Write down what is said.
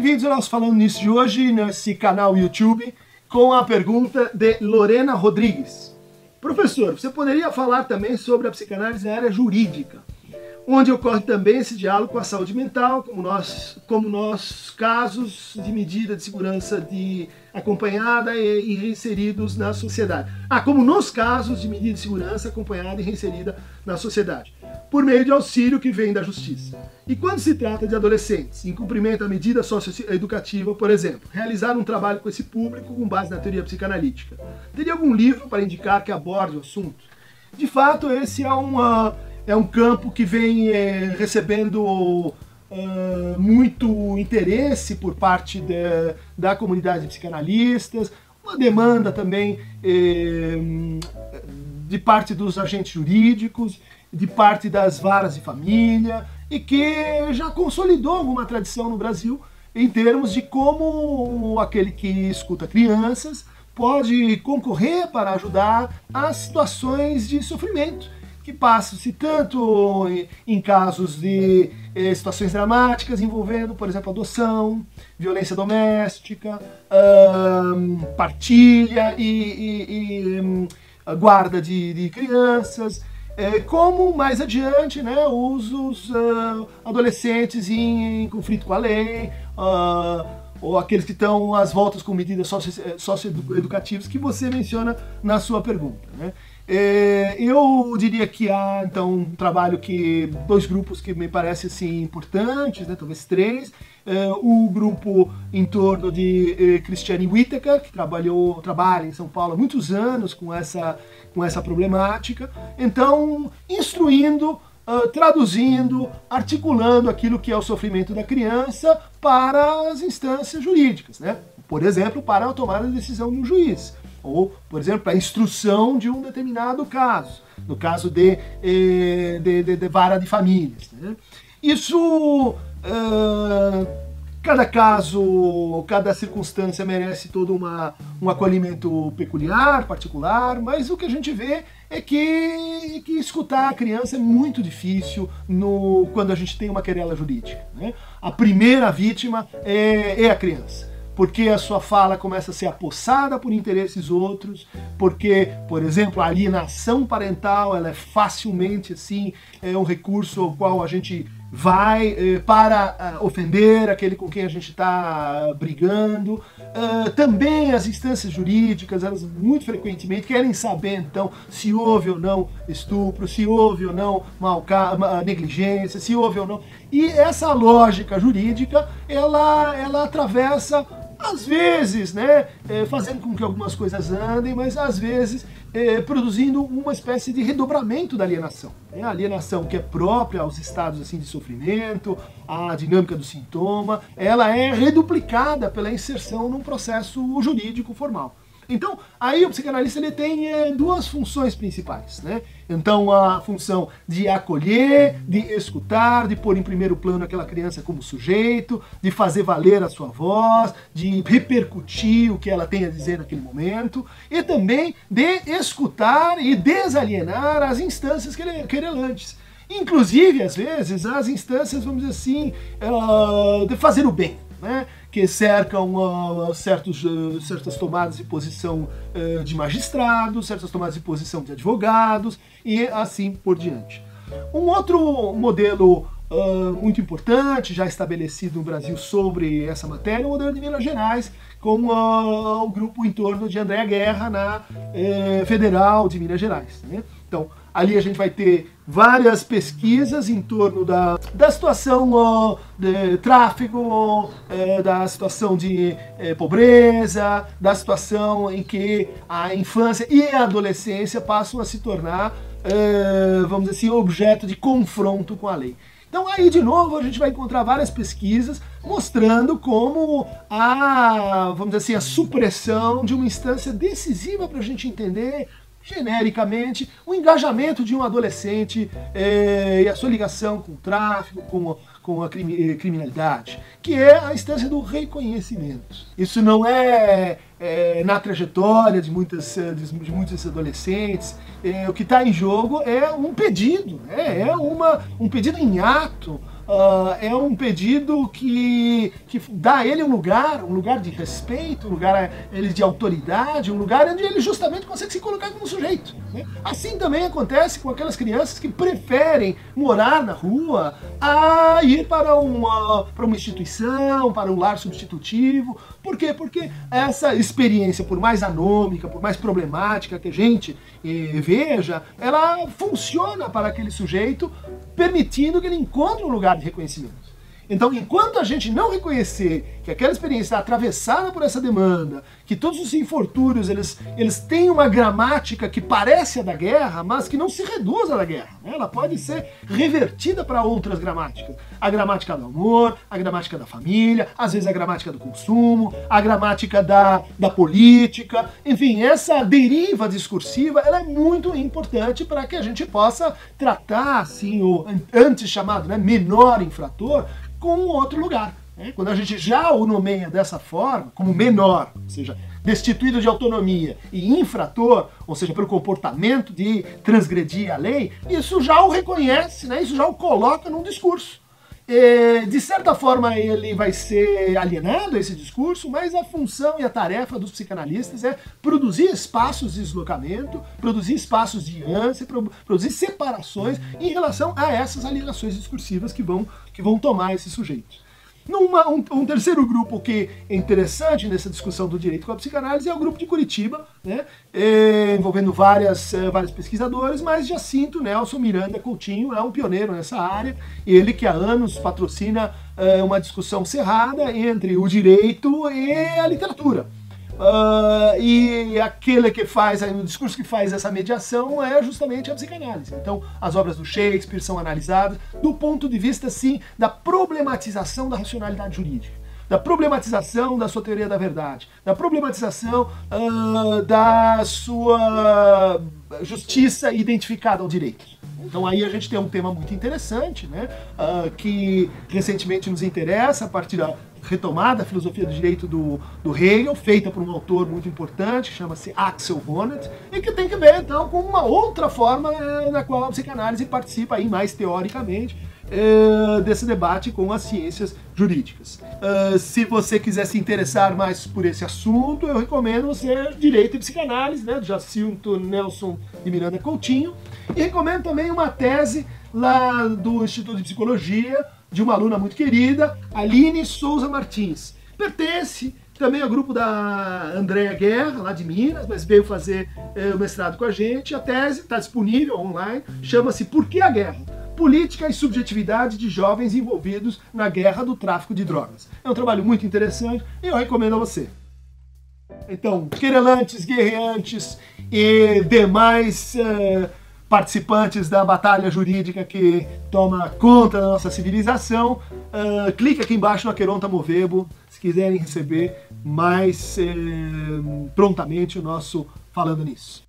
Bem-vindos ao nosso Falando Nisso de hoje, nesse canal YouTube, com a pergunta de Lorena Rodrigues. Professor, você poderia falar também sobre a psicanálise na área jurídica? onde ocorre também esse diálogo com a saúde mental, como nós, como nós casos de medida de segurança de acompanhada e, reinseridos na sociedade. Ah, como nos casos de medida de segurança acompanhada e reinserida na sociedade, por meio de auxílio que vem da justiça. E quando se trata de adolescentes, em cumprimento à medida socioeducativa, por exemplo, realizar um trabalho com esse público com base na teoria psicanalítica. Teria algum livro para indicar que aborde o assunto? De fato, esse é uma é um campo que vem é, recebendo uh, muito interesse por parte de, da comunidade de psicanalistas, uma demanda também é, de parte dos agentes jurídicos, de parte das varas de família, e que já consolidou alguma tradição no Brasil em termos de como aquele que escuta crianças pode concorrer para ajudar as situações de sofrimento que passam-se tanto em casos de eh, situações dramáticas envolvendo, por exemplo, adoção, violência doméstica, partilha e, e, e hum, guarda de, de crianças, eh, como mais adiante né, usos uh, adolescentes em, em, conflito com a lei, uh, ou aqueles que estão às voltas com medidas socioeducativas que você menciona na sua pergunta. Né? É, eu diria que há então um trabalho que dois grupos que me parecem assim importantes, né, talvez três. É, o grupo em torno de eh, Christiane Whittaker, que trabalhou, trabalha em São Paulo há muitos anos com essa, com essa problemática. Então, instruindo, uh, traduzindo, articulando aquilo que é o sofrimento da criança para as instâncias jurídicas, né? Por exemplo, para a tomada de decisão de um juiz ou, por exemplo, para instrução de um determinado caso, no caso de, eh, de, de, de vara de famílias. Né? Isso, uh, cada caso, cada circunstância merece todo uma, um acolhimento peculiar, particular, mas o que a gente vê é que, que escutar a criança é muito difícil no, quando a gente tem uma querela jurídica. Né? A primeira vítima é, é a criança porque a sua fala começa a ser apossada por interesses outros, porque, por exemplo, a alienação parental ela é facilmente assim é um recurso ao qual a gente vai eh, para uh, ofender aquele com quem a gente está uh, brigando. Uh, também as instâncias jurídicas, elas muito frequentemente querem saber então se houve ou não estupro, se houve ou não mal negligência, se houve ou não. E essa lógica jurídica, ela, ela atravessa às vezes, né, é, fazendo com que algumas coisas andem, mas às vezes é, produzindo uma espécie de redobramento da alienação. Né? A alienação que é própria aos estados assim de sofrimento, a dinâmica do sintoma, ela é reduplicada pela inserção num processo jurídico formal. Então, aí o psicanalista ele tem é, duas funções principais, né? Então, a função de acolher, de escutar, de pôr em primeiro plano aquela criança como sujeito, de fazer valer a sua voz, de repercutir o que ela tem a dizer naquele momento, e também de escutar e desalienar as instâncias querelantes. Inclusive, às vezes, as instâncias, vamos dizer assim, uh, de fazer o bem né, que cercam uh, certos, uh, certas tomadas de posição uh, de magistrados, certas tomadas de posição de advogados e assim por diante. Um outro modelo muito importante, já estabelecido no Brasil sobre essa matéria, é o modelo de Minas Gerais, com o grupo em torno de Andréa Guerra na eh, Federal de Minas Gerais. Né? Então, Ali a gente vai ter várias pesquisas em torno da, da situação de tráfico, é, da situação de é, pobreza, da situação em que a infância e a adolescência passam a se tornar, é, vamos dizer assim, objeto de confronto com a lei. Então aí de novo a gente vai encontrar várias pesquisas mostrando como a, vamos dizer assim, a supressão de uma instância decisiva para a gente entender genericamente, o engajamento de um adolescente é, e a sua ligação com o tráfico, com, com a eh, criminalidade, que é a instância do reconhecimento. Isso não é, é na trajetória de, muitas, de muitos adolescentes. É, o que está em jogo é um pedido, né? é uma, um pedido em ato Uh, é um pedido que, que dá a ele um lugar, um lugar de respeito, um lugar ele de autoridade, um lugar onde ele justamente consegue se colocar como sujeito. Né? Assim também acontece com aquelas crianças que preferem morar na rua a ir para uma, para uma instituição, para um lar substitutivo. Por quê? Porque essa experiência, por mais anômica, por mais problemática que a gente eh, veja, ela funciona para aquele sujeito, permitindo que ele encontre um lugar de reconhecimento. Então, enquanto a gente não reconhecer que aquela experiência está atravessada por essa demanda, que todos os infortúnios eles, eles têm uma gramática que parece a da guerra, mas que não se reduz à da guerra. Né? Ela pode ser revertida para outras gramáticas. A gramática do amor, a gramática da família, às vezes a gramática do consumo, a gramática da, da política. Enfim, essa deriva discursiva ela é muito importante para que a gente possa tratar assim, o antes chamado né, menor infrator com outro lugar. Né? Quando a gente já o nomeia dessa forma, como menor, ou seja, destituído de autonomia e infrator, ou seja, pelo comportamento de transgredir a lei, isso já o reconhece, né? isso já o coloca num discurso. E, de certa forma, ele vai ser alienado a esse discurso, mas a função e a tarefa dos psicanalistas é produzir espaços de deslocamento, produzir espaços de ânsia, produzir separações em relação a essas alienações discursivas que vão, que vão tomar esses sujeitos. Numa, um, um, terceiro grupo que é interessante nessa discussão do direito com a psicanálise é o grupo de Curitiba, né, é, envolvendo várias, é, vários pesquisadores, mas Jacinto Nelson Miranda Coutinho é um pioneiro nessa área, ele que há anos patrocina é, uma discussão cerrada entre o direito e a literatura. Uh, e aquele que faz, o discurso que faz essa mediação é justamente a psicanálise. Então, as obras do Shakespeare são analisadas do ponto de vista, sim, da problematização da racionalidade jurídica, da problematização da sua teoria da verdade, da problematização uh, da sua justiça identificada ao direito. Então aí a gente tem um tema muito interessante, né, uh, que recentemente nos interessa a partir da retomada a filosofia do direito do, do Hegel, feita por um autor muito importante, que chama-se Axel Honneth, e que tem que ver, então, com uma outra forma eh, na qual a psicanálise participa aí mais teoricamente eh, desse debate com as ciências jurídicas. Uh, se você quiser se interessar mais por esse assunto, eu recomendo você Direito e Psicanálise, né, do Jacinto Nelson de Miranda Coutinho, e recomendo também uma tese lá do Instituto de Psicologia, de uma aluna muito querida, Aline Souza Martins. Pertence também ao grupo da Andréa Guerra, lá de Minas, mas veio fazer é, o mestrado com a gente. A tese está disponível online, chama-se Por que a Guerra? Política e subjetividade de jovens envolvidos na guerra do tráfico de drogas. É um trabalho muito interessante e eu recomendo a você. Então, querelantes, guerreantes e demais. Uh, participantes da batalha jurídica que toma conta da nossa civilização, uh, clique aqui embaixo no Aqueronta Movebo se quiserem receber mais eh, prontamente o nosso Falando Nisso.